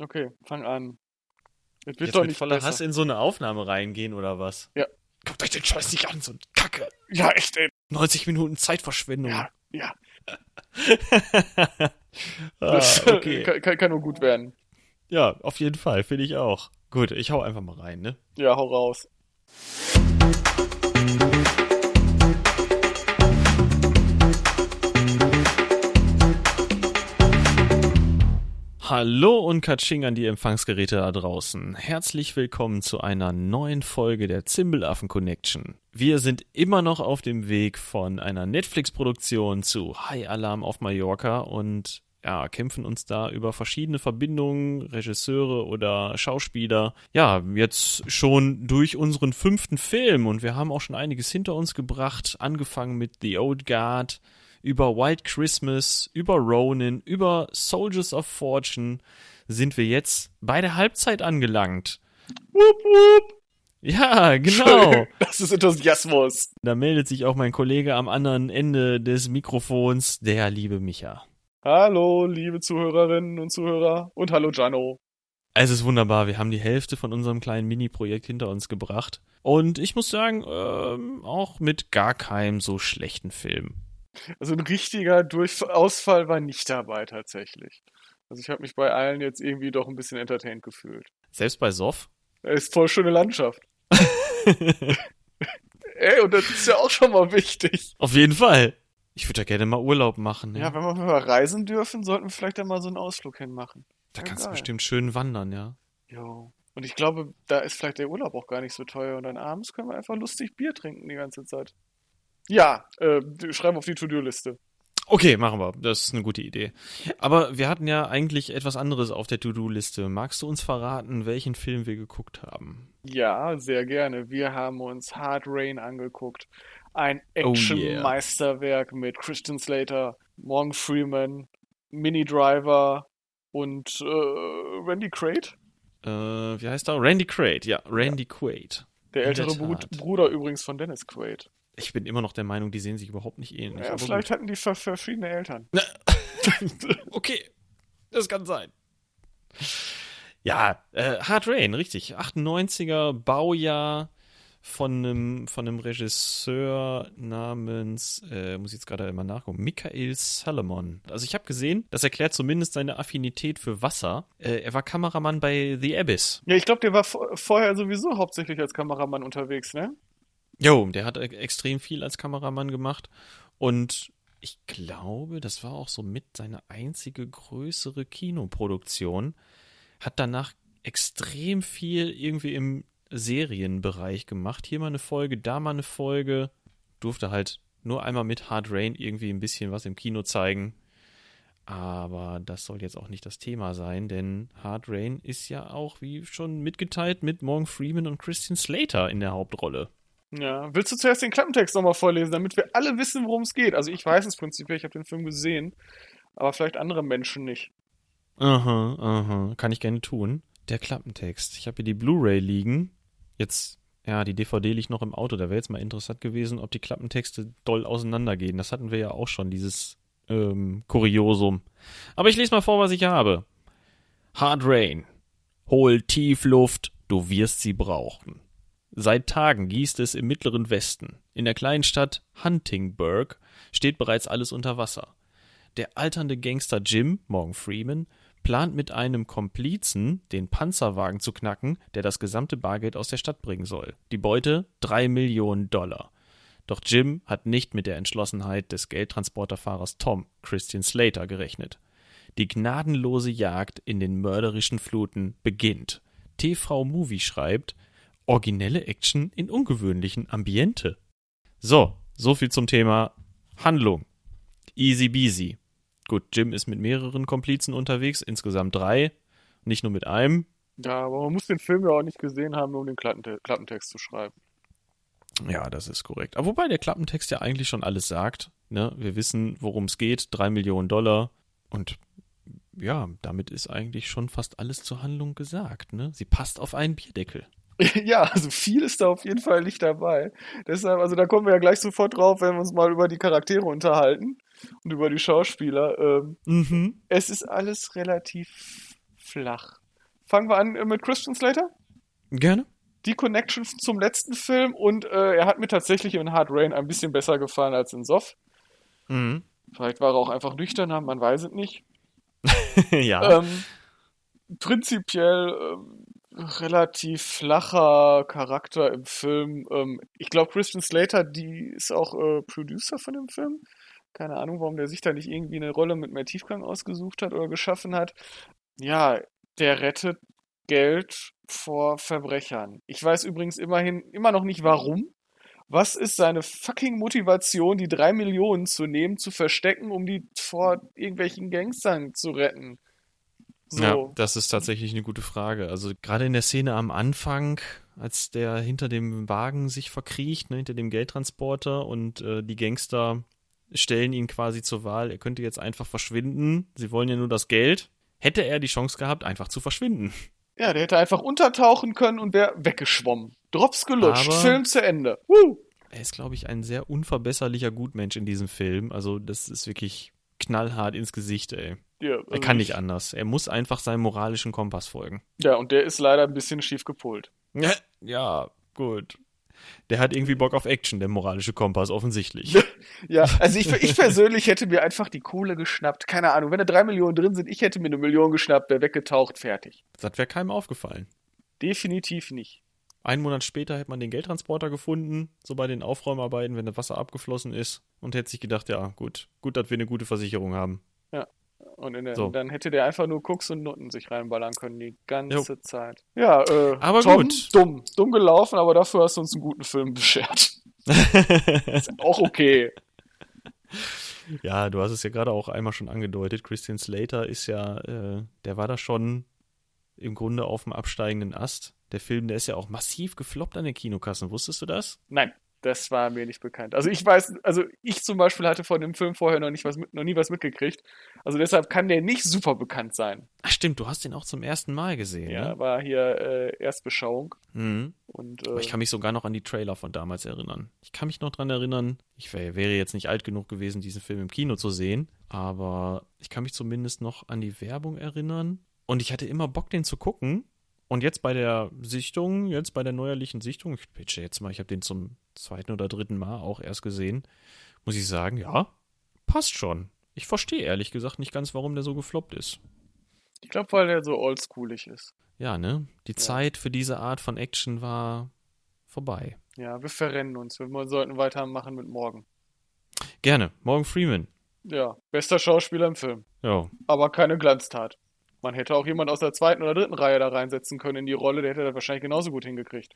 Okay, fang an. Es wird Jetzt doch nicht voller besser. Hass in so eine Aufnahme reingehen oder was? Ja. Guckt euch den Scheiß nicht an, so ein Kacke. Ja, echt, ey. 90 Minuten Zeitverschwendung. Ja, ja. das ah, okay. kann, kann nur gut werden. Ja, auf jeden Fall, finde ich auch. Gut, ich hau einfach mal rein, ne? Ja, hau raus. Hallo und Katsching an die Empfangsgeräte da draußen. Herzlich willkommen zu einer neuen Folge der Zimbelaffen Connection. Wir sind immer noch auf dem Weg von einer Netflix-Produktion zu High Alarm auf Mallorca und ja, kämpfen uns da über verschiedene Verbindungen, Regisseure oder Schauspieler. Ja, jetzt schon durch unseren fünften Film und wir haben auch schon einiges hinter uns gebracht, angefangen mit The Old Guard, über White Christmas, über Ronin, über Soldiers of Fortune sind wir jetzt bei der Halbzeit angelangt. Wupp, wupp. Ja, genau. Das ist Enthusiasmus. Da meldet sich auch mein Kollege am anderen Ende des Mikrofons, der liebe Micha. Hallo, liebe Zuhörerinnen und Zuhörer. Und hallo, Jano. Es ist wunderbar. Wir haben die Hälfte von unserem kleinen Mini-Projekt hinter uns gebracht. Und ich muss sagen, ähm, auch mit gar keinem so schlechten Film. Also ein richtiger Durchausfall war nicht dabei tatsächlich. Also ich habe mich bei allen jetzt irgendwie doch ein bisschen entertained gefühlt. Selbst bei Soff? Es ist voll schöne Landschaft. Ey, und das ist ja auch schon mal wichtig. Auf jeden Fall. Ich würde ja gerne mal Urlaub machen. Ja, ja wenn wir mal reisen dürfen, sollten wir vielleicht da mal so einen Ausflug hinmachen. Da ja, kannst geil. du bestimmt schön wandern, ja. Jo. Und ich glaube, da ist vielleicht der Urlaub auch gar nicht so teuer. Und dann abends können wir einfach lustig Bier trinken die ganze Zeit. Ja, äh, schreiben auf die To-Do-Liste. Okay, machen wir. Das ist eine gute Idee. Aber wir hatten ja eigentlich etwas anderes auf der To-Do-Liste. Magst du uns verraten, welchen Film wir geguckt haben? Ja, sehr gerne. Wir haben uns Hard Rain angeguckt. Ein Action-Meisterwerk oh yeah. mit Christian Slater, Morgan Freeman, Mini Driver und äh, Randy Quaid. Äh, wie heißt er? Randy Quaid, ja, Randy ja. Quaid. Der ältere Bruder übrigens von Dennis Quaid. Ich bin immer noch der Meinung, die sehen sich überhaupt nicht ähnlich. Ja, vielleicht gut. hatten die verschiedene Eltern. okay, das kann sein. Ja, äh, Hard Rain, richtig. 98er Baujahr von einem, von einem Regisseur namens, äh, muss ich jetzt gerade mal nachgucken, Michael Salomon. Also ich habe gesehen, das erklärt zumindest seine Affinität für Wasser. Äh, er war Kameramann bei The Abyss. Ja, ich glaube, der war vorher sowieso hauptsächlich als Kameramann unterwegs, ne? Jo, der hat extrem viel als Kameramann gemacht und ich glaube, das war auch so mit seine einzige größere Kinoproduktion. Hat danach extrem viel irgendwie im Serienbereich gemacht. Hier mal eine Folge, da mal eine Folge. Durfte halt nur einmal mit Hard Rain irgendwie ein bisschen was im Kino zeigen. Aber das soll jetzt auch nicht das Thema sein, denn Hard Rain ist ja auch, wie schon mitgeteilt, mit Morgan Freeman und Christian Slater in der Hauptrolle. Ja, willst du zuerst den Klappentext nochmal vorlesen, damit wir alle wissen, worum es geht? Also ich weiß es prinzipiell, ich habe den Film gesehen, aber vielleicht andere Menschen nicht. Aha, aha, kann ich gerne tun. Der Klappentext. Ich habe hier die Blu-ray liegen. Jetzt, ja, die DVD liegt noch im Auto. Da wäre jetzt mal interessant gewesen, ob die Klappentexte doll auseinandergehen. Das hatten wir ja auch schon, dieses ähm, Kuriosum. Aber ich lese mal vor, was ich habe. Hard Rain. Hol tief Luft, du wirst sie brauchen. Seit Tagen gießt es im mittleren Westen. In der kleinen Stadt Huntingburg steht bereits alles unter Wasser. Der alternde Gangster Jim, Morgan Freeman, plant mit einem Komplizen, den Panzerwagen zu knacken, der das gesamte Bargeld aus der Stadt bringen soll. Die Beute drei Millionen Dollar. Doch Jim hat nicht mit der Entschlossenheit des Geldtransporterfahrers Tom, Christian Slater, gerechnet. Die gnadenlose Jagd in den mörderischen Fluten beginnt. TV Movie schreibt, originelle Action in ungewöhnlichen Ambiente. So, so viel zum Thema Handlung. Easy beasy. Gut, Jim ist mit mehreren Komplizen unterwegs, insgesamt drei, nicht nur mit einem. Ja, aber man muss den Film ja auch nicht gesehen haben, um den Klappente Klappentext zu schreiben. Ja, das ist korrekt. Aber wobei der Klappentext ja eigentlich schon alles sagt. Ne? Wir wissen, worum es geht, drei Millionen Dollar. Und ja, damit ist eigentlich schon fast alles zur Handlung gesagt. Ne? Sie passt auf einen Bierdeckel. Ja, also viel ist da auf jeden Fall nicht dabei. Deshalb, also da kommen wir ja gleich sofort drauf, wenn wir uns mal über die Charaktere unterhalten und über die Schauspieler. Ähm, mhm. Es ist alles relativ flach. Fangen wir an äh, mit Christian Slater? Gerne. Die Connection zum letzten Film und äh, er hat mir tatsächlich in Hard Rain ein bisschen besser gefallen als in Soft. Mhm. Vielleicht war er auch einfach nüchterner, man weiß es nicht. ja. Ähm, prinzipiell ähm, relativ flacher Charakter im Film. Ähm, ich glaube, Christian Slater, die ist auch äh, Producer von dem Film. Keine Ahnung, warum der sich da nicht irgendwie eine Rolle mit mehr Tiefgang ausgesucht hat oder geschaffen hat. Ja, der rettet Geld vor Verbrechern. Ich weiß übrigens immerhin immer noch nicht warum. Was ist seine fucking Motivation, die drei Millionen zu nehmen, zu verstecken, um die vor irgendwelchen Gangstern zu retten? So. Ja, das ist tatsächlich eine gute Frage. Also gerade in der Szene am Anfang, als der hinter dem Wagen sich verkriecht, ne, hinter dem Geldtransporter und äh, die Gangster stellen ihn quasi zur Wahl, er könnte jetzt einfach verschwinden. Sie wollen ja nur das Geld. Hätte er die Chance gehabt, einfach zu verschwinden. Ja, der hätte einfach untertauchen können und wäre weggeschwommen. Drops gelutscht, Aber Film zu Ende. Woo! Er ist, glaube ich, ein sehr unverbesserlicher Gutmensch in diesem Film. Also, das ist wirklich knallhart ins Gesicht, ey. Ja, also er kann nicht anders. Er muss einfach seinem moralischen Kompass folgen. Ja, und der ist leider ein bisschen schief gepolt. Ja, ja gut. Der hat irgendwie Bock auf Action, der moralische Kompass, offensichtlich. ja, also ich, ich persönlich hätte mir einfach die Kohle geschnappt. Keine Ahnung, wenn da drei Millionen drin sind, ich hätte mir eine Million geschnappt, wäre weggetaucht, fertig. Das wäre keinem aufgefallen. Definitiv nicht. Einen Monat später hätte man den Geldtransporter gefunden, so bei den Aufräumarbeiten, wenn das Wasser abgeflossen ist, und hätte sich gedacht, ja, gut, gut, dass wir eine gute Versicherung haben. Und der, so. dann hätte der einfach nur Koks und Nutten sich reinballern können die ganze jo. Zeit. Ja, äh, aber Tom, gut. Dumm. Dumm gelaufen, aber dafür hast du uns einen guten Film beschert. ist auch okay. Ja, du hast es ja gerade auch einmal schon angedeutet. Christian Slater ist ja, äh, der war da schon im Grunde auf dem absteigenden Ast. Der Film, der ist ja auch massiv gefloppt an den Kinokassen. Wusstest du das? Nein. Das war mir nicht bekannt. Also ich weiß, also ich zum Beispiel hatte von dem Film vorher noch nicht was mit, noch nie was mitgekriegt. Also deshalb kann der nicht super bekannt sein. Ach stimmt, du hast den auch zum ersten Mal gesehen. Ja, ne? war hier äh, Erstbeschauung. Mhm. Und, äh, ich kann mich sogar noch an die Trailer von damals erinnern. Ich kann mich noch dran erinnern, ich wär, wäre jetzt nicht alt genug gewesen, diesen Film im Kino zu sehen, aber ich kann mich zumindest noch an die Werbung erinnern. Und ich hatte immer Bock, den zu gucken. Und jetzt bei der Sichtung, jetzt bei der neuerlichen Sichtung, ich pitche jetzt mal, ich habe den zum zweiten oder dritten Mal auch erst gesehen, muss ich sagen, ja, passt schon. Ich verstehe ehrlich gesagt nicht ganz, warum der so gefloppt ist. Ich glaube, weil der so oldschoolig ist. Ja, ne? Die ja. Zeit für diese Art von Action war vorbei. Ja, wir verrennen uns. Wir sollten weitermachen mit Morgan. Gerne. Morgan Freeman. Ja, bester Schauspieler im Film. Ja. Aber keine Glanztat. Man hätte auch jemand aus der zweiten oder dritten Reihe da reinsetzen können in die Rolle, der hätte das wahrscheinlich genauso gut hingekriegt.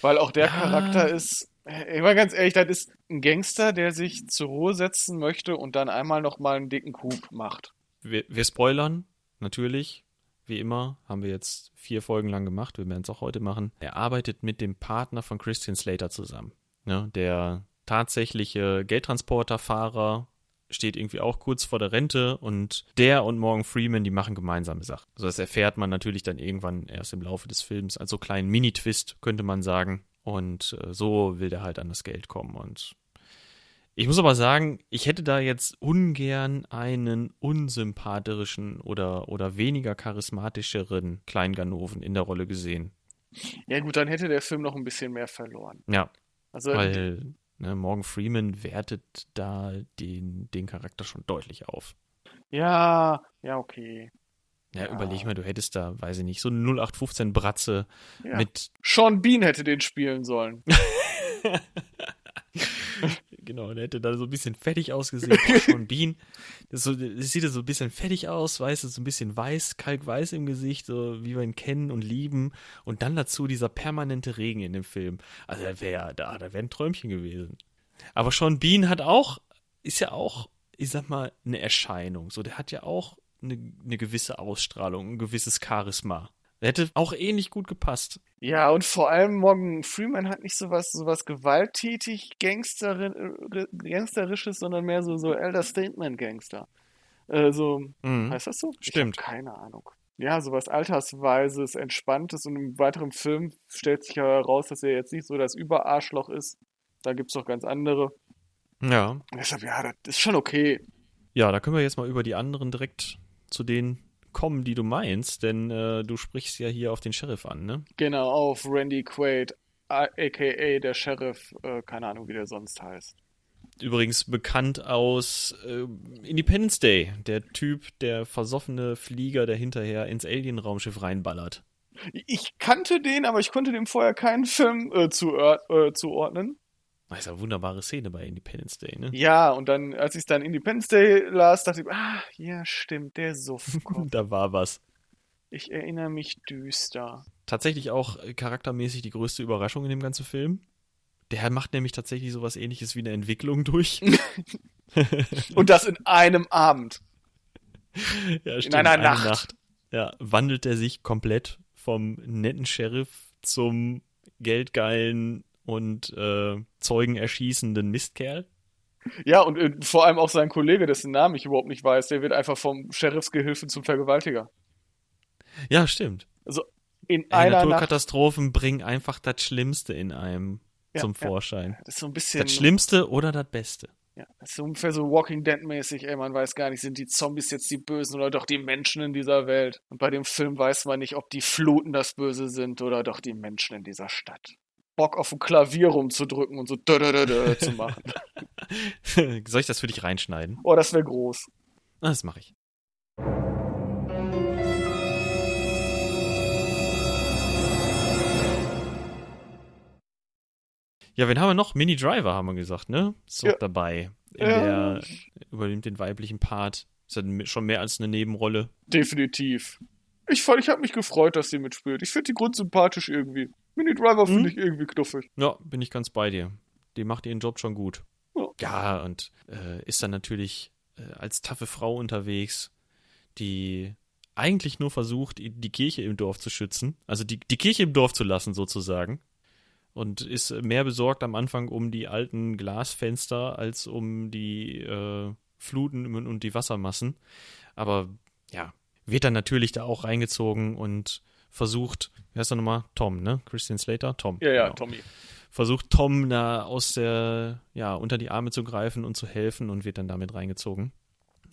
Weil auch der ja. Charakter ist, ich war ganz ehrlich, das ist ein Gangster, der sich zur Ruhe setzen möchte und dann einmal nochmal einen dicken Coup macht. Wir, wir spoilern, natürlich. Wie immer, haben wir jetzt vier Folgen lang gemacht. Wir werden es auch heute machen. Er arbeitet mit dem Partner von Christian Slater zusammen. Ne, der tatsächliche Geldtransporterfahrer steht irgendwie auch kurz vor der Rente und der und Morgan Freeman, die machen gemeinsame Sachen. Also das erfährt man natürlich dann irgendwann erst im Laufe des Films als so kleinen Mini-Twist, könnte man sagen. Und äh, so will der halt an das Geld kommen. Und ich muss aber sagen, ich hätte da jetzt ungern einen unsympathischen oder, oder weniger charismatischeren Kleinganoven in der Rolle gesehen. Ja, gut, dann hätte der Film noch ein bisschen mehr verloren. Ja. Also, weil Ne, Morgan Freeman wertet da den, den Charakter schon deutlich auf. Ja, ja, okay. Ja, ja, überleg mal, du hättest da, weiß ich nicht, so eine 0815 Bratze ja. mit. Sean Bean hätte den spielen sollen. genau, der hätte da so ein bisschen fettig ausgesehen. Sean Bean. Das, so, das sieht so ein bisschen fettig aus, weißt du, so ein bisschen weiß, kalkweiß im Gesicht, so wie wir ihn kennen und lieben. Und dann dazu dieser permanente Regen in dem Film. Also da wäre da, da wäre ein Träumchen gewesen. Aber Sean Bean hat auch, ist ja auch, ich sag mal, eine Erscheinung. So, der hat ja auch eine, eine gewisse Ausstrahlung, ein gewisses Charisma. Hätte auch ähnlich gut gepasst. Ja, und vor allem Morgan Freeman hat nicht sowas, sowas gewalttätig Gangsterin, Gangsterisches, sondern mehr so, so Elder Statement Gangster. Äh, so, mhm. heißt das so? Stimmt. keine Ahnung. Ja, sowas Altersweises, Entspanntes und im weiteren Film stellt sich ja heraus, dass er jetzt nicht so das Überarschloch ist. Da gibt es doch ganz andere. Ja. Deshalb, ja, das ist schon okay. Ja, da können wir jetzt mal über die anderen direkt zu denen kommen, die du meinst, denn äh, du sprichst ja hier auf den Sheriff an, ne? Genau, auf Randy Quaid, aka der Sheriff, äh, keine Ahnung, wie der sonst heißt. Übrigens bekannt aus äh, Independence Day, der Typ, der versoffene Flieger, der hinterher ins Alien-Raumschiff reinballert. Ich kannte den, aber ich konnte dem vorher keinen Film äh, zu, äh, zuordnen. Das ist eine wunderbare Szene bei Independence Day, ne? Ja, und dann, als ich dann Independence Day las, dachte ich, ah, ja, stimmt, der Suffkopf. da war was. Ich erinnere mich düster. Tatsächlich auch charaktermäßig die größte Überraschung in dem ganzen Film. Der macht nämlich tatsächlich sowas ähnliches wie eine Entwicklung durch. und das in einem Abend. Ja, stimmt, in einer Nacht. Nacht. Ja, wandelt er sich komplett vom netten Sheriff zum geldgeilen und äh, Zeugen erschießenden Mistkerl. Ja, und äh, vor allem auch sein Kollege, dessen Namen ich überhaupt nicht weiß, der wird einfach vom Sheriffsgehilfen zum Vergewaltiger. Ja, stimmt. Also in Ey, einer Naturkatastrophen Nacht... bringen einfach das Schlimmste in einem ja, zum Vorschein. Ja. Das ist so ein bisschen. Das Schlimmste oder das Beste. Ja, das ist ungefähr so Walking Dead-mäßig, ey, man weiß gar nicht, sind die Zombies jetzt die Bösen oder doch die Menschen in dieser Welt. Und bei dem Film weiß man nicht, ob die Fluten das Böse sind oder doch die Menschen in dieser Stadt. Bock auf ein Klavier rumzudrücken und so zu machen. Soll ich das für dich reinschneiden? Oh, das wäre groß. Das mache ich. Ja, wen haben wir noch? Mini Driver haben wir gesagt, ne? Ist ja. dabei. Ja. der übernimmt den weiblichen Part. Ist ja schon mehr als eine Nebenrolle. Definitiv. Ich, ich habe mich gefreut, dass sie mitspielt. Ich finde die grundsympathisch irgendwie. Mini Driver finde hm? ich irgendwie knuffig. Ja, bin ich ganz bei dir. Die macht ihren Job schon gut. Ja, ja und äh, ist dann natürlich äh, als taffe Frau unterwegs, die eigentlich nur versucht, die Kirche im Dorf zu schützen. Also die, die Kirche im Dorf zu lassen, sozusagen und ist mehr besorgt am Anfang um die alten Glasfenster als um die äh, Fluten und die Wassermassen. Aber ja, wird dann natürlich da auch reingezogen und versucht, wie heißt er nochmal? Tom, ne? Christian Slater? Tom. Ja, ja, genau. Tommy. Versucht Tom da aus der, ja, unter die Arme zu greifen und zu helfen und wird dann damit reingezogen.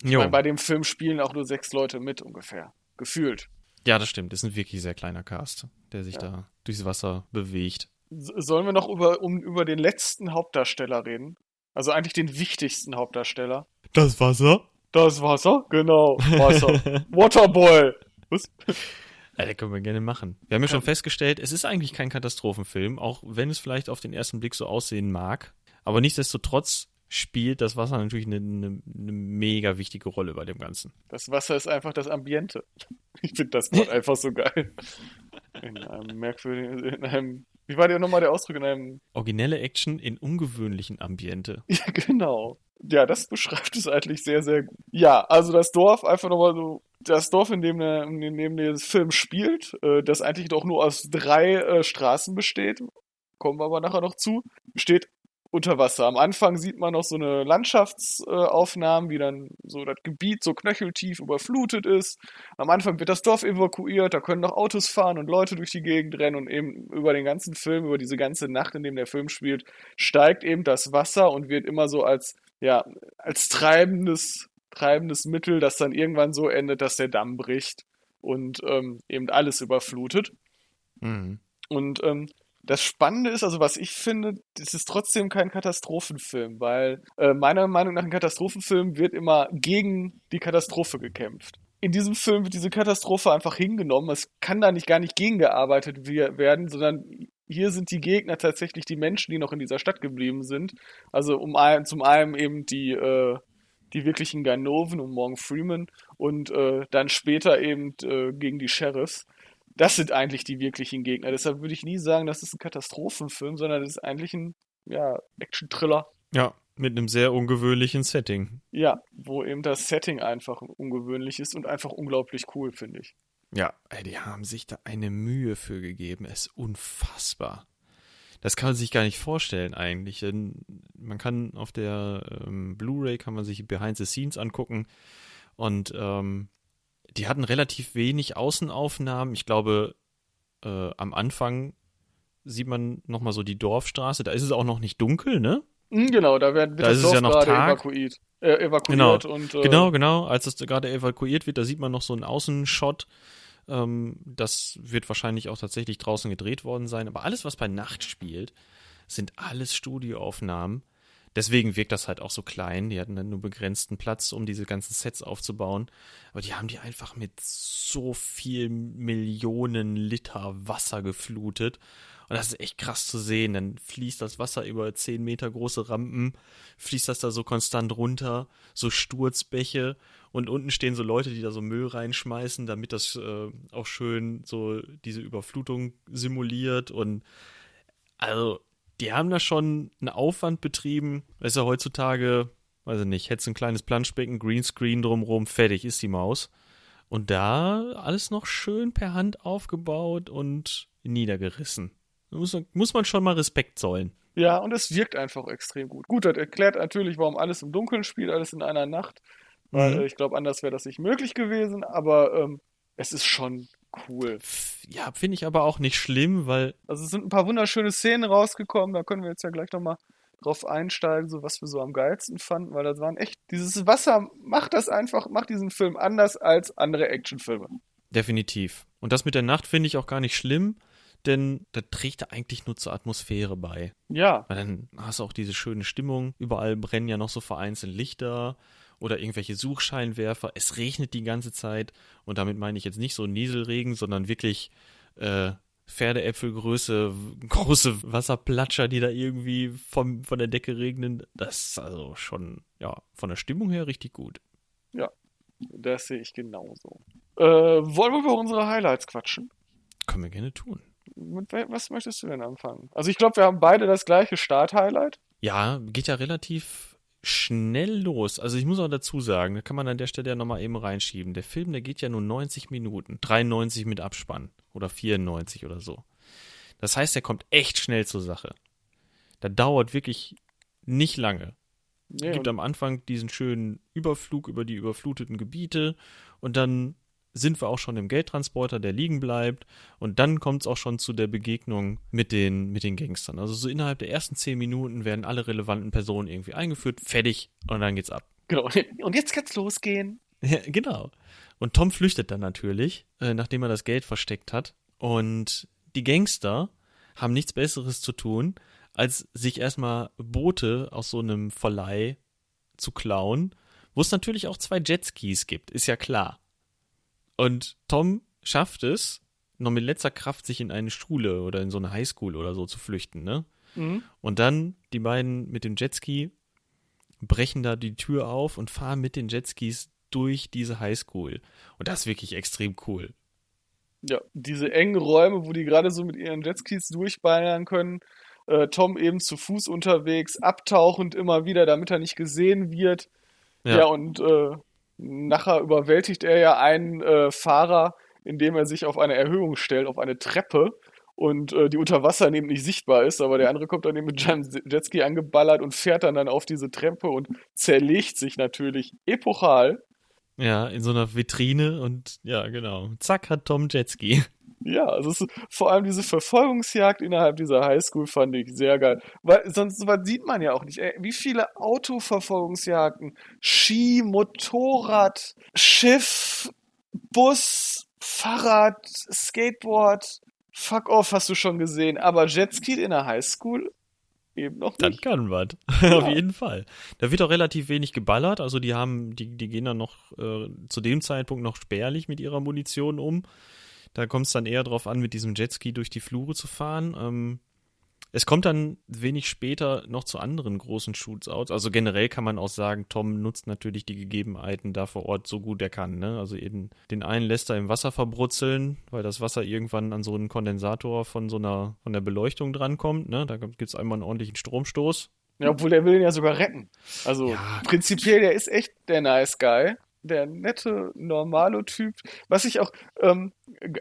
Ich meine, bei dem Film spielen auch nur sechs Leute mit ungefähr. Gefühlt. Ja, das stimmt. Das ist ein wirklich sehr kleiner Cast, der sich ja. da durchs Wasser bewegt. Sollen wir noch über, um, über den letzten Hauptdarsteller reden? Also eigentlich den wichtigsten Hauptdarsteller. Das Wasser? Das Wasser, genau. Wasser. Waterboy. Was? Ja, das können wir gerne machen. Wir haben ja schon festgestellt, es ist eigentlich kein Katastrophenfilm, auch wenn es vielleicht auf den ersten Blick so aussehen mag. Aber nichtsdestotrotz spielt das Wasser natürlich eine, eine, eine mega wichtige Rolle bei dem Ganzen. Das Wasser ist einfach das Ambiente. Ich finde das Wort einfach so geil. In einem merkwürdigen, in einem wie war der nochmal der Ausdruck in einem. Originelle Action in ungewöhnlichen Ambiente. Ja, genau. Ja, das beschreibt es eigentlich sehr, sehr gut. Ja, also das Dorf, einfach nochmal so, das Dorf, in dem, der, in dem der Film spielt, äh, das eigentlich doch nur aus drei äh, Straßen besteht, kommen wir aber nachher noch zu, besteht unter Wasser. Am Anfang sieht man noch so eine Landschaftsaufnahmen, wie dann so das Gebiet so knöcheltief überflutet ist. Am Anfang wird das Dorf evakuiert, da können noch Autos fahren und Leute durch die Gegend rennen und eben über den ganzen Film, über diese ganze Nacht, in dem der Film spielt, steigt eben das Wasser und wird immer so als, ja, als treibendes, treibendes Mittel, das dann irgendwann so endet, dass der Damm bricht und ähm, eben alles überflutet. Mhm. Und ähm, das Spannende ist, also was ich finde, es ist trotzdem kein Katastrophenfilm, weil äh, meiner Meinung nach ein Katastrophenfilm wird immer gegen die Katastrophe gekämpft. In diesem Film wird diese Katastrophe einfach hingenommen. Es kann da nicht gar nicht gegengearbeitet werden, sondern hier sind die Gegner tatsächlich die Menschen, die noch in dieser Stadt geblieben sind. Also um ein, zum einen eben die äh, die wirklichen Ganoven und Morgan Freeman und äh, dann später eben äh, gegen die Sheriffs das sind eigentlich die wirklichen Gegner. Deshalb würde ich nie sagen, das ist ein Katastrophenfilm, sondern das ist eigentlich ein ja, Action-Thriller. Ja, mit einem sehr ungewöhnlichen Setting. Ja, wo eben das Setting einfach ungewöhnlich ist und einfach unglaublich cool, finde ich. Ja, ey, die haben sich da eine Mühe für gegeben. Es ist unfassbar. Das kann man sich gar nicht vorstellen eigentlich. Man kann auf der ähm, Blu-ray kann man sich Behind the Scenes angucken und ähm, die hatten relativ wenig Außenaufnahmen. Ich glaube, äh, am Anfang sieht man nochmal so die Dorfstraße. Da ist es auch noch nicht dunkel, ne? Mhm, genau, da wird, wird da das Dorf ja noch gerade evakuiert. Äh, evakuiert genau. und. Äh, genau, genau. Als es gerade evakuiert wird, da sieht man noch so einen Außenshot. Ähm, das wird wahrscheinlich auch tatsächlich draußen gedreht worden sein. Aber alles, was bei Nacht spielt, sind alles Studioaufnahmen. Deswegen wirkt das halt auch so klein. Die hatten dann nur begrenzten Platz, um diese ganzen Sets aufzubauen. Aber die haben die einfach mit so viel Millionen Liter Wasser geflutet. Und das ist echt krass zu sehen. Dann fließt das Wasser über 10 Meter große Rampen, fließt das da so konstant runter, so Sturzbäche. Und unten stehen so Leute, die da so Müll reinschmeißen, damit das äh, auch schön so diese Überflutung simuliert. Und also, die haben da schon einen Aufwand betrieben. Ist ja heutzutage, weiß ich nicht, hättest ein kleines Planschbecken, Greenscreen drumrum, fertig ist die Maus. Und da alles noch schön per Hand aufgebaut und niedergerissen. Muss, muss man schon mal Respekt zollen. Ja, und es wirkt einfach extrem gut. Gut, das erklärt natürlich, warum alles im Dunkeln spielt, alles in einer Nacht. Weil mhm. ich glaube, anders wäre das nicht möglich gewesen, aber ähm, es ist schon cool. Ja, finde ich aber auch nicht schlimm, weil. Also es sind ein paar wunderschöne Szenen rausgekommen, da können wir jetzt ja gleich nochmal drauf einsteigen, so was wir so am geilsten fanden, weil das waren echt, dieses Wasser macht das einfach, macht diesen Film anders als andere Actionfilme. Definitiv. Und das mit der Nacht finde ich auch gar nicht schlimm, denn das trägt da eigentlich nur zur Atmosphäre bei. Ja. Weil dann hast du auch diese schöne Stimmung. Überall brennen ja noch so vereinzelt Lichter oder irgendwelche Suchscheinwerfer. Es regnet die ganze Zeit und damit meine ich jetzt nicht so Nieselregen, sondern wirklich äh, Pferdeäpfelgröße, große Wasserplatscher, die da irgendwie vom, von der Decke regnen. Das ist also schon, ja, von der Stimmung her richtig gut. Ja, das sehe ich genauso. Äh, wollen wir über unsere Highlights quatschen? Können wir gerne tun mit was möchtest du denn anfangen? Also ich glaube, wir haben beide das gleiche Start-Highlight. Ja, geht ja relativ schnell los. Also ich muss auch dazu sagen, da kann man an der Stelle ja nochmal eben reinschieben. Der Film, der geht ja nur 90 Minuten. 93 mit Abspann. Oder 94 oder so. Das heißt, er kommt echt schnell zur Sache. Da dauert wirklich nicht lange. Nee, gibt am Anfang diesen schönen Überflug über die überfluteten Gebiete und dann sind wir auch schon im Geldtransporter, der liegen bleibt. Und dann kommt es auch schon zu der Begegnung mit den, mit den Gangstern. Also so innerhalb der ersten zehn Minuten werden alle relevanten Personen irgendwie eingeführt, fertig und dann geht's ab. Genau. Und jetzt kann's losgehen. Ja, genau. Und Tom flüchtet dann natürlich, äh, nachdem er das Geld versteckt hat. Und die Gangster haben nichts Besseres zu tun, als sich erstmal Boote aus so einem Verleih zu klauen, wo es natürlich auch zwei Jetskis gibt, ist ja klar. Und Tom schafft es, noch mit letzter Kraft sich in eine Schule oder in so eine Highschool oder so zu flüchten, ne? Mhm. Und dann die beiden mit dem Jetski brechen da die Tür auf und fahren mit den Jetskis durch diese Highschool. Und das ist wirklich extrem cool. Ja, diese engen Räume, wo die gerade so mit ihren Jetskis durchballern können. Äh, Tom eben zu Fuß unterwegs, abtauchend immer wieder, damit er nicht gesehen wird. Ja, ja und äh, Nachher überwältigt er ja einen äh, Fahrer, indem er sich auf eine Erhöhung stellt, auf eine Treppe und äh, die unter Wasser neben nicht sichtbar ist, aber der andere kommt dann eben mit seinem Jetski angeballert und fährt dann, dann auf diese Treppe und zerlegt sich natürlich epochal. Ja, in so einer Vitrine und ja, genau. Zack hat Tom Jetski. Ja, also es, vor allem diese Verfolgungsjagd innerhalb dieser Highschool fand ich sehr geil. Weil sonst sowas sieht man ja auch nicht. Ey, wie viele Autoverfolgungsjagden, Ski, Motorrad, Schiff, Bus, Fahrrad, Skateboard, fuck off hast du schon gesehen. Aber Jetski in der Highschool eben noch nicht. Dann kann was. Ja. Auf jeden Fall. Da wird auch relativ wenig geballert. Also die haben, die, die gehen dann noch äh, zu dem Zeitpunkt noch spärlich mit ihrer Munition um. Da kommt es dann eher darauf an, mit diesem Jetski durch die Flure zu fahren. Ähm, es kommt dann wenig später noch zu anderen großen Shootouts. Also generell kann man auch sagen, Tom nutzt natürlich die Gegebenheiten da vor Ort so gut er kann. Ne? Also eben den einen lässt er im Wasser verbrutzeln, weil das Wasser irgendwann an so einen Kondensator von so einer von der Beleuchtung drankommt. Ne? Da gibt es einmal einen ordentlichen Stromstoß. Ja, obwohl der will ihn ja sogar retten. Also ja, prinzipiell, der ist echt der Nice Guy der nette, normale Typ. Was ich auch ähm,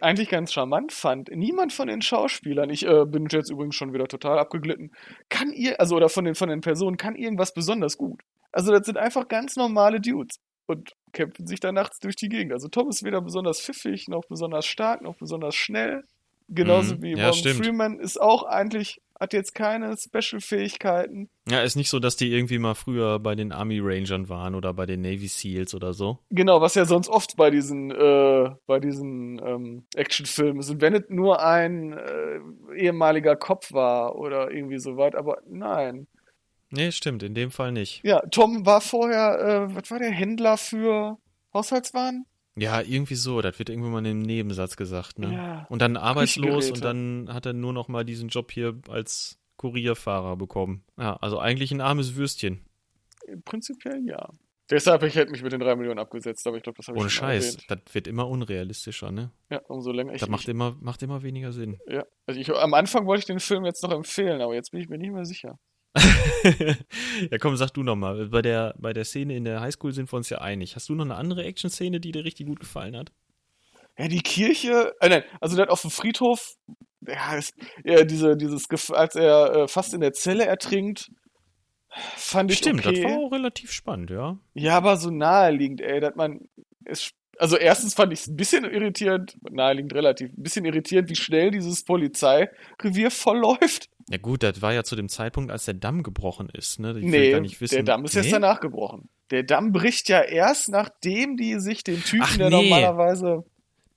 eigentlich ganz charmant fand, niemand von den Schauspielern, ich äh, bin jetzt übrigens schon wieder total abgeglitten, kann ihr, also oder von den, von den Personen, kann irgendwas besonders gut. Also das sind einfach ganz normale Dudes und kämpfen sich da nachts durch die Gegend. Also Tom ist weder besonders pfiffig, noch besonders stark, noch besonders schnell. Genauso mhm, wie ja, Morgan. Freeman ist auch eigentlich hat jetzt keine Special-Fähigkeiten. Ja, ist nicht so, dass die irgendwie mal früher bei den Army Rangern waren oder bei den Navy Seals oder so. Genau, was ja sonst oft bei diesen, äh, bei diesen ähm, Actionfilmen ist. Und wenn es nur ein äh, ehemaliger Kopf war oder irgendwie so weit, aber nein. Nee, stimmt, in dem Fall nicht. Ja, Tom war vorher, äh, was war der Händler für Haushaltswaren? Ja, irgendwie so. Das wird irgendwann mal in einem Nebensatz gesagt, ne? Ja. Und dann arbeitslos und dann hat er nur noch mal diesen Job hier als Kurierfahrer bekommen. Ja, also eigentlich ein armes Würstchen. Prinzipiell ja. Deshalb, ich hätte mich mit den drei Millionen abgesetzt, aber ich glaube, das habe ich Ohne Scheiß, erwähnt. das wird immer unrealistischer, ne? Ja, umso länger ich. Das macht, immer, macht immer weniger Sinn. Ja, also ich, am Anfang wollte ich den Film jetzt noch empfehlen, aber jetzt bin ich mir nicht mehr sicher. ja, komm, sag du nochmal. Bei der, bei der Szene in der Highschool sind wir uns ja einig. Hast du noch eine andere Action-Szene, die dir richtig gut gefallen hat? Ja, die Kirche, äh, nein, also dann auf dem Friedhof, ja, ist, ja diese, dieses, als er äh, fast in der Zelle ertrinkt, fand ich Stimmt, okay. das war auch relativ spannend, ja. Ja, aber so naheliegend, ey, dass man, es, also erstens fand ich es ein bisschen irritierend, naheliegend relativ, ein bisschen irritierend, wie schnell dieses Polizeirevier vollläuft. Ja gut, das war ja zu dem Zeitpunkt, als der Damm gebrochen ist. Ne? Ich nee, der Damm ist nee? jetzt danach gebrochen. Der Damm bricht ja erst, nachdem die sich den Typen, Ach, der nee. normalerweise...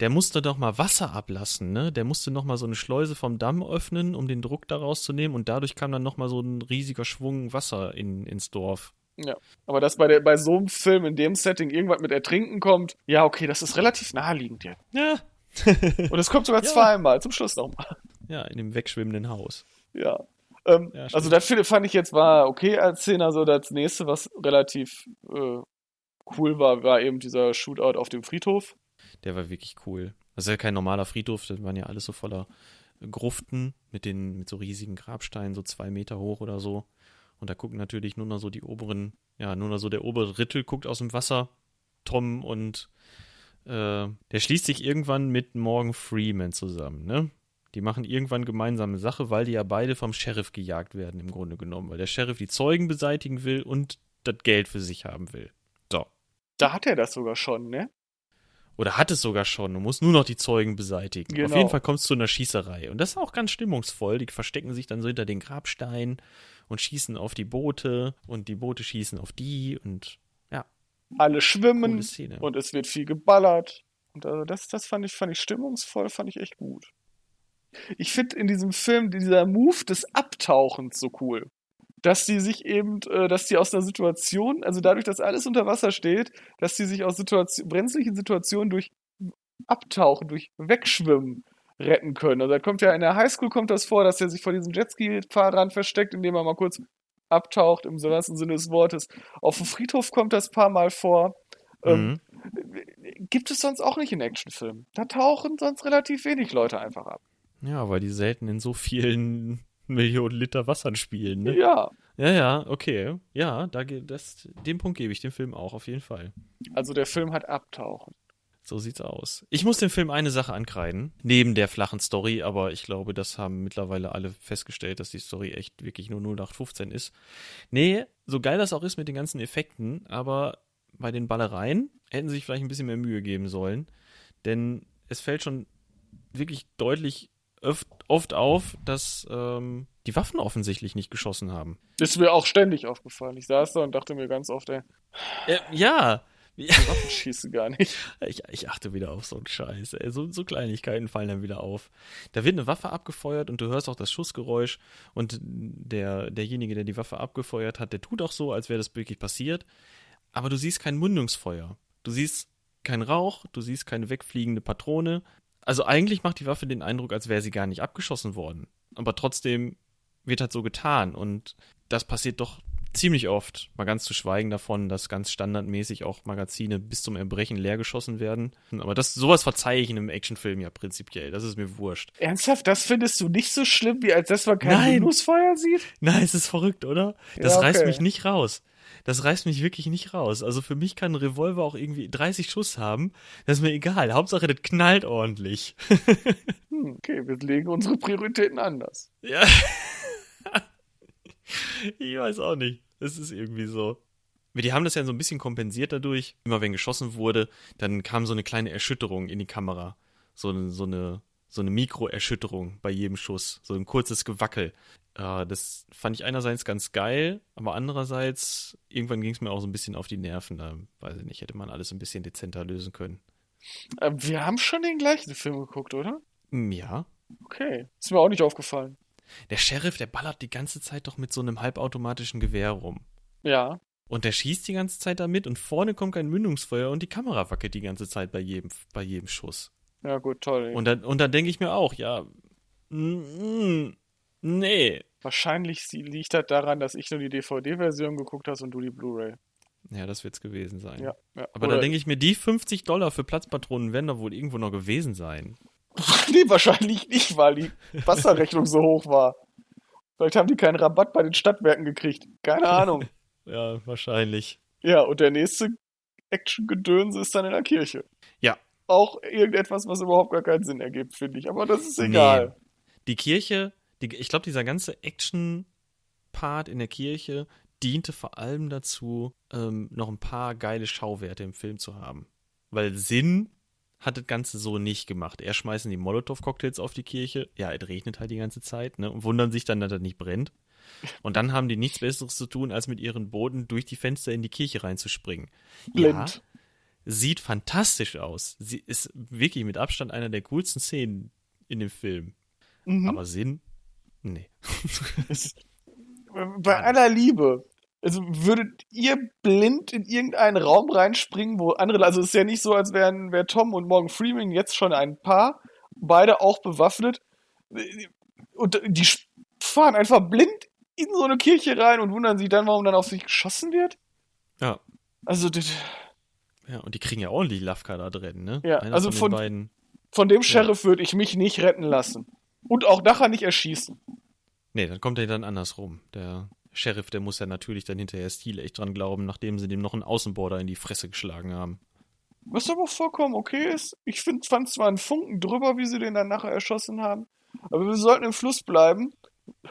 Der musste doch mal Wasser ablassen, ne? Der musste noch mal so eine Schleuse vom Damm öffnen, um den Druck daraus zu nehmen. Und dadurch kam dann noch mal so ein riesiger Schwung Wasser in, ins Dorf. Ja, aber dass bei, der, bei so einem Film in dem Setting irgendwas mit Ertrinken kommt, ja, okay, das ist relativ naheliegend jetzt. Ja. Und es kommt sogar ja. zweimal, zum Schluss nochmal. Ja, in dem wegschwimmenden Haus. Ja. Ähm, ja also das fand ich jetzt war okay als Szene. Also das nächste, was relativ äh, cool war, war eben dieser Shootout auf dem Friedhof. Der war wirklich cool. Das ist ja kein normaler Friedhof, das waren ja alles so voller Gruften mit den, mit so riesigen Grabsteinen, so zwei Meter hoch oder so. Und da gucken natürlich nur noch so die oberen, ja, nur noch so der obere Rittel guckt aus dem Wasser. Tom und äh, der schließt sich irgendwann mit Morgan Freeman zusammen, ne? Die machen irgendwann gemeinsame Sache, weil die ja beide vom Sheriff gejagt werden, im Grunde genommen. Weil der Sheriff die Zeugen beseitigen will und das Geld für sich haben will. So. Da hat er das sogar schon, ne? Oder hat es sogar schon und muss nur noch die Zeugen beseitigen. Genau. Auf jeden Fall kommt es zu einer Schießerei. Und das ist auch ganz stimmungsvoll. Die verstecken sich dann so hinter den Grabsteinen und schießen auf die Boote und die Boote schießen auf die und ja. Alle schwimmen und es wird viel geballert. Und also das, das fand ich, fand ich stimmungsvoll, fand ich echt gut. Ich finde in diesem Film dieser Move des Abtauchens so cool. Dass die sich eben, äh, dass die aus einer Situation, also dadurch, dass alles unter Wasser steht, dass die sich aus Situation, brenzlichen Situationen durch Abtauchen, durch Wegschwimmen retten können. Also da kommt ja in der Highschool kommt das vor, dass er sich vor diesem Jetski-Fahrrad versteckt, indem er mal kurz abtaucht, im wahrsten Sinne des Wortes. Auf dem Friedhof kommt das paar Mal vor. Ähm, mhm. Ähm, gibt es sonst auch nicht in Actionfilmen. Da tauchen sonst relativ wenig Leute einfach ab. Ja, weil die selten in so vielen Millionen Liter Wassern spielen, ne? Ja. Ja, ja, okay. Ja, da, das, den Punkt gebe ich dem Film auch, auf jeden Fall. Also der Film hat Abtauchen. So sieht's aus. Ich muss dem Film eine Sache ankreiden, neben der flachen Story, aber ich glaube, das haben mittlerweile alle festgestellt, dass die Story echt wirklich nur 0815 ist. Nee, so geil das auch ist mit den ganzen Effekten, aber bei den Ballereien hätten sie sich vielleicht ein bisschen mehr Mühe geben sollen, denn es fällt schon wirklich deutlich oft, oft auf, dass ähm, die Waffen offensichtlich nicht geschossen haben. Ist mir auch ständig aufgefallen. Ich saß da und dachte mir ganz oft, ey. Äh, ja. Die Waffen schießen gar nicht. Ich, ich, achte wieder auf so einen Scheiß. Ey. So, so Kleinigkeiten fallen dann wieder auf. Da wird eine Waffe abgefeuert und du hörst auch das Schussgeräusch und der, derjenige, der die Waffe abgefeuert hat, der tut auch so, als wäre das wirklich passiert. Aber du siehst kein Mündungsfeuer. Du siehst keinen Rauch, du siehst keine wegfliegende Patrone, also eigentlich macht die Waffe den Eindruck, als wäre sie gar nicht abgeschossen worden. Aber trotzdem wird halt so getan. Und das passiert doch ziemlich oft. Mal ganz zu schweigen davon, dass ganz standardmäßig auch Magazine bis zum Erbrechen leer geschossen werden. Aber das, sowas verzeihe ich in einem Actionfilm ja prinzipiell. Das ist mir wurscht. Ernsthaft? Das findest du nicht so schlimm, wie als dass man kein Minusfeuer sieht? Nein, es ist verrückt, oder? Das ja, okay. reißt mich nicht raus das reißt mich wirklich nicht raus. Also für mich kann ein Revolver auch irgendwie 30 Schuss haben. Das ist mir egal. Hauptsache, das knallt ordentlich. hm, okay, wir legen unsere Prioritäten anders. Ja. ich weiß auch nicht. Es ist irgendwie so. Die haben das ja so ein bisschen kompensiert dadurch. Immer wenn geschossen wurde, dann kam so eine kleine Erschütterung in die Kamera. So eine, so eine so eine Mikroerschütterung bei jedem Schuss, so ein kurzes Gewackel. Äh, das fand ich einerseits ganz geil, aber andererseits, irgendwann ging es mir auch so ein bisschen auf die Nerven. Da weiß ich nicht, hätte man alles ein bisschen dezenter lösen können. Äh, wir haben schon den gleichen Film geguckt, oder? Hm, ja. Okay, ist mir auch nicht aufgefallen. Der Sheriff, der ballert die ganze Zeit doch mit so einem halbautomatischen Gewehr rum. Ja. Und der schießt die ganze Zeit damit und vorne kommt kein Mündungsfeuer und die Kamera wackelt die ganze Zeit bei jedem, bei jedem Schuss. Ja, gut, toll. Und dann, und dann denke ich mir auch, ja, mm, nee. Wahrscheinlich liegt das daran, dass ich nur die DVD-Version geguckt hast und du die Blu-ray. Ja, das wird's gewesen sein. Ja, ja. Aber da denke ich mir, die 50 Dollar für Platzpatronen werden doch wohl irgendwo noch gewesen sein. nee, wahrscheinlich nicht, weil die Wasserrechnung so hoch war. Vielleicht haben die keinen Rabatt bei den Stadtwerken gekriegt. Keine Ahnung. ja, wahrscheinlich. Ja, und der nächste Action-Gedönse ist dann in der Kirche. Ja. Auch irgendetwas, was überhaupt gar keinen Sinn ergibt, finde ich. Aber das ist egal. Nee. Die Kirche, die, ich glaube, dieser ganze Action-Part in der Kirche diente vor allem dazu, ähm, noch ein paar geile Schauwerte im Film zu haben. Weil Sinn hat das Ganze so nicht gemacht. Er schmeißen die Molotow-Cocktails auf die Kirche. Ja, es regnet halt die ganze Zeit, ne? Und wundern sich dann, dass das nicht brennt. Und dann haben die nichts Besseres zu tun, als mit ihren Booten durch die Fenster in die Kirche reinzuspringen. Blind. Ja, sieht fantastisch aus. Sie ist wirklich mit Abstand einer der coolsten Szenen in dem Film. Mhm. Aber Sinn? Nee. Bei aller Liebe. Also würdet ihr blind in irgendeinen Raum reinspringen, wo andere, also es ist ja nicht so, als wären wär Tom und Morgan Freeman jetzt schon ein Paar, beide auch bewaffnet. Und die fahren einfach blind in so eine Kirche rein und wundern sich dann, warum dann auf sich geschossen wird. Ja. Also, das, ja, und die kriegen ja ordentlich Lafka da drin, ne? Ja, Einer also von, von, von, dem Sheriff ja. würde ich mich nicht retten lassen. Und auch nachher nicht erschießen. Nee, dann kommt er dann andersrum. Der Sheriff, der muss ja natürlich dann hinterher Stil echt dran glauben, nachdem sie dem noch einen Außenborder in die Fresse geschlagen haben. Was aber vollkommen okay ist. Ich find, fand zwar einen Funken drüber, wie sie den dann nachher erschossen haben, aber wir sollten im Fluss bleiben.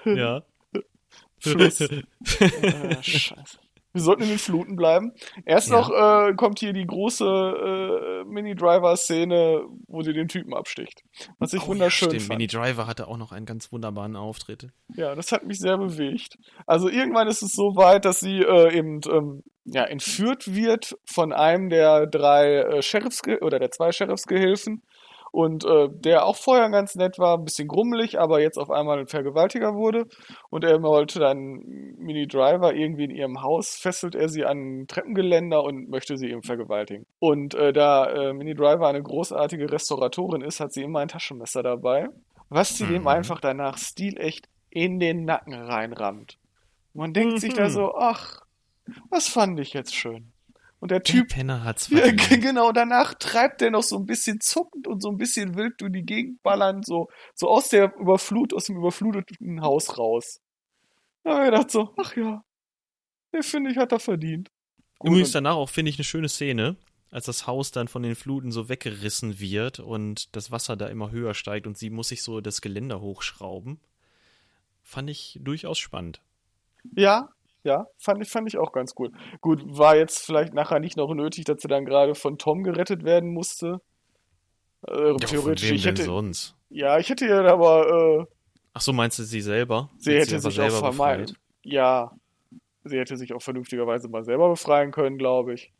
Ja. Fluss. ah, scheiße. Wir sollten in den Fluten bleiben. Erst ja. noch äh, kommt hier die große äh, Mini-Driver-Szene, wo sie den Typen absticht. Was ich oh, wunderschön ja, fand. Mini-Driver hatte auch noch einen ganz wunderbaren Auftritt. Ja, das hat mich sehr bewegt. Also irgendwann ist es so weit, dass sie äh, eben ähm, ja, entführt wird von einem der drei äh, Sheriffs oder der zwei Sheriffsgehilfen und äh, der auch vorher ganz nett war, ein bisschen grummelig, aber jetzt auf einmal ein Vergewaltiger wurde und er wollte dann Mini Driver irgendwie in ihrem Haus, fesselt er sie an ein Treppengeländer und möchte sie eben vergewaltigen. Und äh, da äh, Mini Driver eine großartige Restauratorin ist, hat sie immer ein Taschenmesser dabei, was sie mhm. dem einfach danach stilecht in den Nacken reinrammt. Man denkt mhm. sich da mhm. so, ach, was fand ich jetzt schön. Und der Typ. Der Penner hat's ja, Genau, danach treibt der noch so ein bisschen zuckend und so ein bisschen wild durch die Gegend ballern, so, so aus der Überflut, aus dem überfluteten Haus raus. Da habe ich gedacht so, ach ja, der finde ich hat er verdient. Gut, Übrigens danach auch, finde ich, eine schöne Szene, als das Haus dann von den Fluten so weggerissen wird und das Wasser da immer höher steigt und sie muss sich so das Geländer hochschrauben. Fand ich durchaus spannend. Ja, ja, fand ich, fand ich auch ganz cool. Gut, war jetzt vielleicht nachher nicht noch nötig, dass sie dann gerade von Tom gerettet werden musste. Äh, ja, theoretisch. Ich hätte, sonst? Ja, ich hätte ja aber. Äh, Ach so, meinst du sie selber? Sie hätte sie sich auch vermeiden. Ja, sie hätte sich auch vernünftigerweise mal selber befreien können, glaube ich.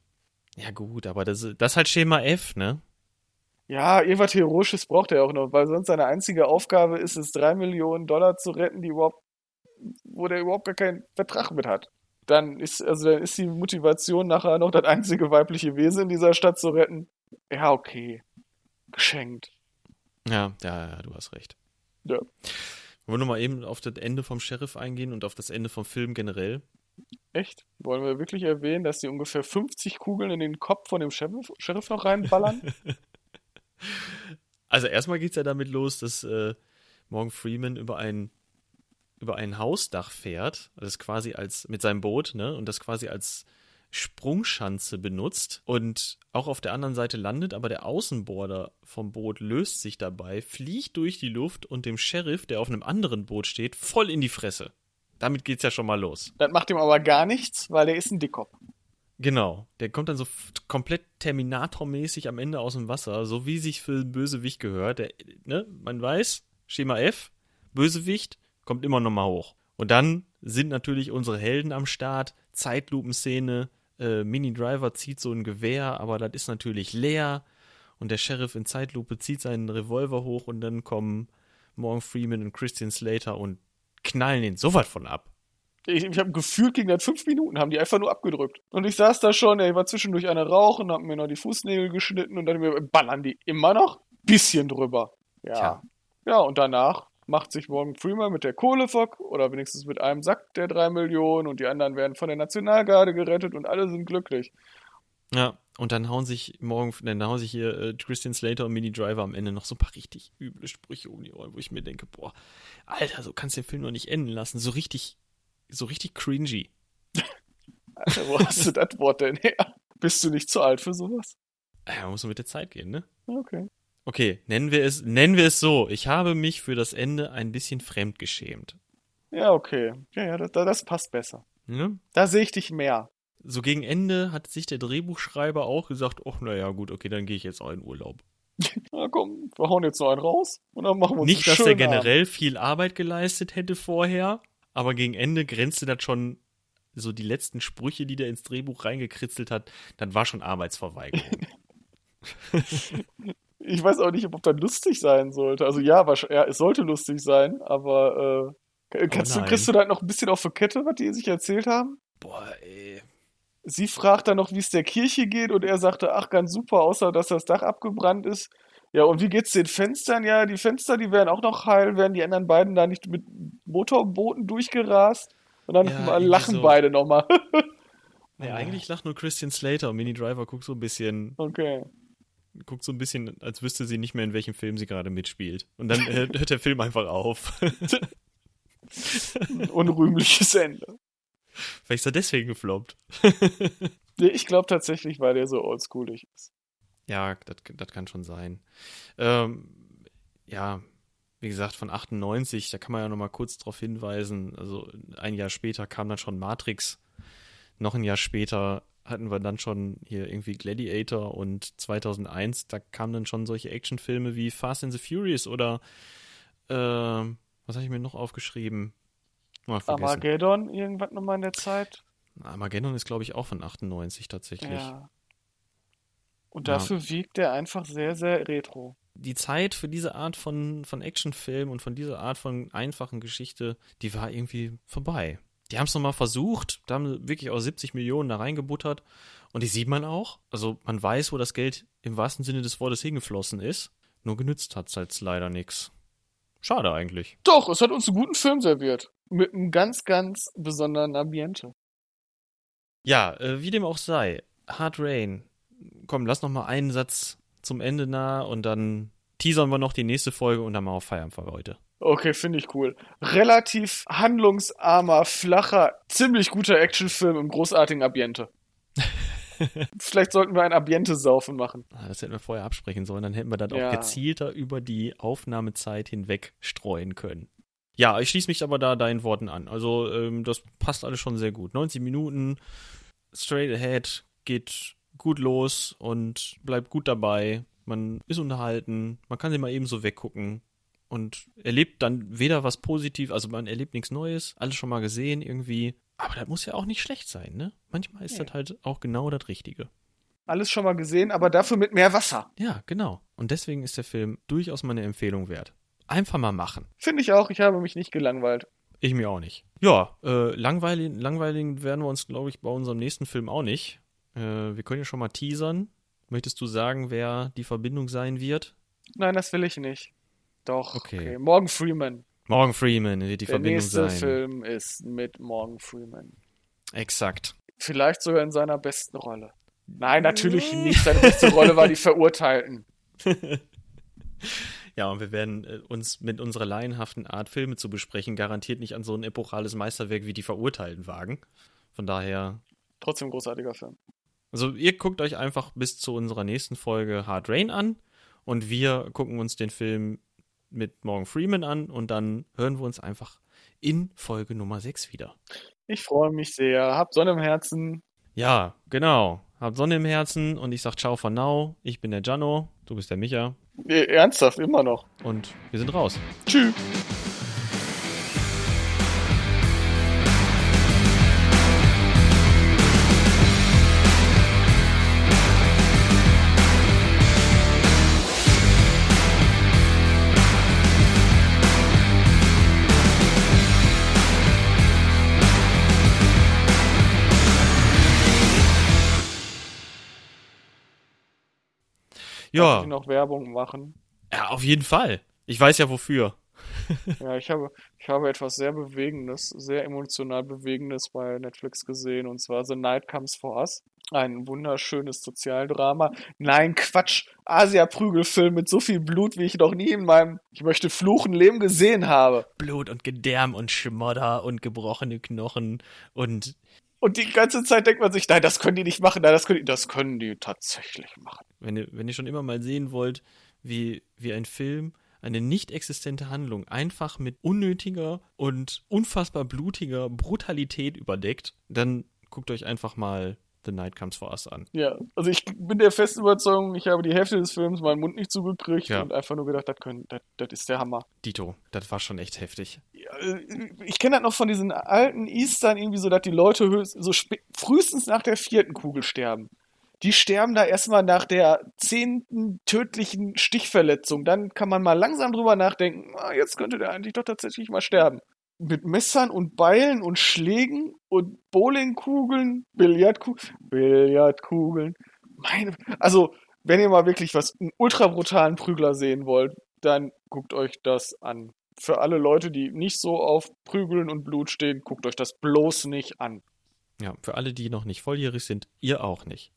Ja, gut, aber das, das ist halt Schema F, ne? Ja, irgendwas Heroisches braucht er auch noch, weil sonst seine einzige Aufgabe ist es, drei Millionen Dollar zu retten, die überhaupt wo der überhaupt gar keinen Vertrag mit hat. Dann ist, also dann ist die Motivation nachher noch das einzige weibliche Wesen in dieser Stadt zu retten. Ja, okay. Geschenkt. Ja, ja, ja, du hast recht. Ja. Wollen wir mal eben auf das Ende vom Sheriff eingehen und auf das Ende vom Film generell? Echt? Wollen wir wirklich erwähnen, dass die ungefähr 50 Kugeln in den Kopf von dem Sheriff, Sheriff noch reinballern? also erstmal geht es ja damit los, dass äh, Morgan Freeman über einen über ein Hausdach fährt, das quasi als mit seinem Boot, ne, und das quasi als Sprungschanze benutzt und auch auf der anderen Seite landet, aber der Außenborder vom Boot löst sich dabei, fliegt durch die Luft und dem Sheriff, der auf einem anderen Boot steht, voll in die Fresse. Damit geht's ja schon mal los. Das macht ihm aber gar nichts, weil er ist ein Dickkopf. Genau, der kommt dann so komplett Terminator-mäßig am Ende aus dem Wasser, so wie sich für einen Bösewicht gehört. Der, ne, man weiß, Schema F, Bösewicht, kommt immer nochmal hoch. Und dann sind natürlich unsere Helden am Start, Zeitlupenszene, äh, Mini Driver zieht so ein Gewehr, aber das ist natürlich leer. Und der Sheriff in Zeitlupe zieht seinen Revolver hoch und dann kommen Morgan Freeman und Christian Slater und knallen ihn so weit von ab. Ich, ich habe gefühlt gegen das fünf Minuten, haben die einfach nur abgedrückt. Und ich saß da schon, ey, war zwischendurch einer rauchen, hab mir noch die Fußnägel geschnitten und dann mir, ballern die immer noch bisschen drüber. Ja. Tja. Ja, und danach macht sich Morgan Freeman mit der Kohle Kohlefock oder wenigstens mit einem Sack der drei Millionen und die anderen werden von der Nationalgarde gerettet und alle sind glücklich. Ja, und dann hauen sich morgen, dann hauen sich hier äh, Christian Slater und Mini Driver am Ende noch so ein paar richtig üble Sprüche um die Ohren, wo ich mir denke, boah, Alter, so kannst du den Film noch nicht enden lassen. So richtig, so richtig cringy. Alter, wo hast du das Wort denn her? Bist du nicht zu alt für sowas? Ja, muss man mit der Zeit gehen, ne? Okay. Okay, nennen wir es, nennen wir es so. Ich habe mich für das Ende ein bisschen fremdgeschämt. Ja, okay. Ja, ja, das, das passt besser. Ja? Da sehe ich dich mehr. So gegen Ende hat sich der Drehbuchschreiber auch gesagt, ach, naja, gut, okay, dann gehe ich jetzt auch in Urlaub. Na komm, wir hauen jetzt noch einen raus und dann machen wir uns Nicht, dass er generell Abend. viel Arbeit geleistet hätte vorher, aber gegen Ende grenzte das schon so die letzten Sprüche, die der ins Drehbuch reingekritzelt hat, dann war schon Arbeitsverweigerung. ich weiß auch nicht, ob das lustig sein sollte. Also ja, ja es sollte lustig sein, aber äh, kannst oh du, kriegst du da noch ein bisschen auf der Kette, was die sich erzählt haben? Boah, ey. Sie fragt dann noch, wie es der Kirche geht und er sagte, ach, ganz super, außer dass das Dach abgebrannt ist. Ja, und wie geht's den Fenstern? Ja, die Fenster, die werden auch noch heil, werden die anderen beiden da nicht mit Motorbooten durchgerast? Und dann ja, lachen so. beide nochmal. nee, eigentlich lacht nur Christian Slater und Mini Driver guckt so ein bisschen. Okay guckt so ein bisschen, als wüsste sie nicht mehr, in welchem Film sie gerade mitspielt. Und dann hört der Film einfach auf. Unrühmliches Ende. Vielleicht ist er deswegen gefloppt. ich glaube tatsächlich, weil der so oldschoolig ist. Ja, das kann schon sein. Ähm, ja, wie gesagt, von 98, da kann man ja nochmal kurz darauf hinweisen. Also ein Jahr später kam dann schon Matrix. Noch ein Jahr später hatten wir dann schon hier irgendwie Gladiator und 2001, da kamen dann schon solche Actionfilme wie Fast and the Furious oder äh, was habe ich mir noch aufgeschrieben? Mal Armageddon, irgendwas nochmal in der Zeit? Armageddon ist, glaube ich, auch von 98 tatsächlich. Ja. Und dafür ja. wiegt er einfach sehr, sehr retro. Die Zeit für diese Art von, von Actionfilm und von dieser Art von einfachen Geschichte, die war irgendwie vorbei die haben es nochmal versucht, da haben wirklich auch 70 Millionen da reingebuttert. Und die sieht man auch. Also man weiß, wo das Geld im wahrsten Sinne des Wortes hingeflossen ist. Nur genützt hat es halt leider nichts. Schade eigentlich. Doch, es hat uns einen guten Film serviert. Mit einem ganz, ganz besonderen Ambiente. Ja, äh, wie dem auch sei. Hard Rain. Komm, lass noch mal einen Satz zum Ende nah und dann teasern wir noch die nächste Folge und dann mal auf Feiern für heute. Okay, finde ich cool. Relativ handlungsarmer, flacher, ziemlich guter Actionfilm im großartigen Ambiente. Vielleicht sollten wir ein Ambiente-Saufen machen. Ah, das hätten wir vorher absprechen sollen, dann hätten wir das ja. auch gezielter über die Aufnahmezeit hinweg streuen können. Ja, ich schließe mich aber da deinen Worten an. Also, ähm, das passt alles schon sehr gut. 90 Minuten, straight ahead, geht gut los und bleibt gut dabei. Man ist unterhalten, man kann sie mal eben so weggucken und erlebt dann weder was Positives, also man erlebt nichts Neues, alles schon mal gesehen irgendwie. Aber das muss ja auch nicht schlecht sein, ne? Manchmal ist nee. das halt auch genau das Richtige. Alles schon mal gesehen, aber dafür mit mehr Wasser. Ja, genau. Und deswegen ist der Film durchaus meine Empfehlung wert. Einfach mal machen. Finde ich auch. Ich habe mich nicht gelangweilt. Ich mir auch nicht. Ja, äh, langweilig, langweilig werden wir uns, glaube ich, bei unserem nächsten Film auch nicht. Äh, wir können ja schon mal teasern. Möchtest du sagen, wer die Verbindung sein wird? Nein, das will ich nicht. Doch, okay. okay. Morgan Freeman. Morgan Freeman wird die Der Verbindung sein. Der nächste Film ist mit Morgan Freeman. Exakt. Vielleicht sogar in seiner besten Rolle. Nein, natürlich nicht. Seine beste Rolle war die Verurteilten. ja, und wir werden äh, uns mit unserer laienhaften Art, Filme zu besprechen, garantiert nicht an so ein epochales Meisterwerk wie die Verurteilten wagen. Von daher. Trotzdem großartiger Film. Also, ihr guckt euch einfach bis zu unserer nächsten Folge Hard Rain an und wir gucken uns den Film mit Morgan Freeman an und dann hören wir uns einfach in Folge Nummer 6 wieder. Ich freue mich sehr. Habt Sonne im Herzen. Ja, genau. Habt Sonne im Herzen und ich sag ciao for now. Ich bin der Jano, du bist der Micha. Ernsthaft, immer noch. Und wir sind raus. Tschüss. Ja. Darf ich noch Werbung machen? Ja, auf jeden Fall. Ich weiß ja wofür. ja, ich habe, ich habe etwas sehr Bewegendes, sehr emotional Bewegendes bei Netflix gesehen und zwar The Night Comes for Us. Ein wunderschönes Sozialdrama. Nein, Quatsch. Asia-Prügelfilm mit so viel Blut, wie ich noch nie in meinem, ich möchte fluchen, Leben gesehen habe. Blut und Gedärm und Schmodder und gebrochene Knochen und und die ganze Zeit denkt man sich, nein, das können die nicht machen, nein, das können die, das können die tatsächlich machen. Wenn ihr, wenn ihr schon immer mal sehen wollt, wie, wie ein Film eine nicht existente Handlung einfach mit unnötiger und unfassbar blutiger Brutalität überdeckt, dann guckt euch einfach mal The Night Comes for Us an. Ja, also ich bin der festen Überzeugung, ich habe die Hälfte des Films meinen Mund nicht zugekriegt ja. und einfach nur gedacht, das, können, das, das ist der Hammer. Dito, das war schon echt heftig. Ja, äh, ich kenne das noch von diesen alten Eastern irgendwie so, dass die Leute so frühestens nach der vierten Kugel sterben. Die sterben da erstmal nach der zehnten tödlichen Stichverletzung. Dann kann man mal langsam drüber nachdenken, ah, jetzt könnte der eigentlich doch tatsächlich mal sterben mit Messern und Beilen und Schlägen und Bowlingkugeln, Billardkugeln, Billardkugeln. Meine, also, wenn ihr mal wirklich was, einen ultra brutalen Prügler sehen wollt, dann guckt euch das an. Für alle Leute, die nicht so auf Prügeln und Blut stehen, guckt euch das bloß nicht an. Ja, für alle, die noch nicht volljährig sind, ihr auch nicht.